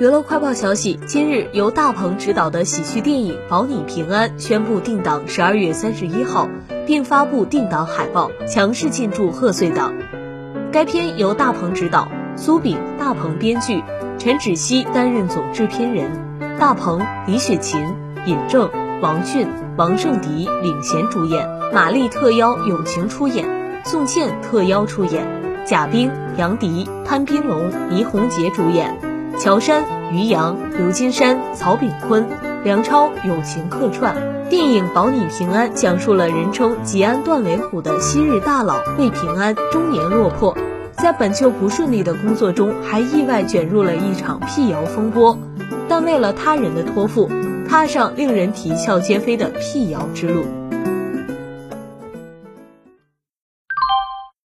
娱乐快报消息：今日由大鹏执导的喜剧电影《保你平安》宣布定档十二月三十一号，并发布定档海报，强势进驻贺岁档。该片由大鹏执导，苏炳、大鹏编剧，陈芷溪担任总制片人，大鹏、李雪琴、尹正、王迅、王圣迪领衔主演，马丽特邀友情出演，宋茜特邀出演，贾冰、杨迪、潘斌龙、倪虹洁主演。乔杉、于洋、刘金山、曹炳坤、梁超友情客串。电影《保你平安》，讲述了人称吉安断尾虎的昔日大佬魏平安中年落魄，在本就不顺利的工作中，还意外卷入了一场辟谣风波，但为了他人的托付，踏上令人啼笑皆非的辟谣之路。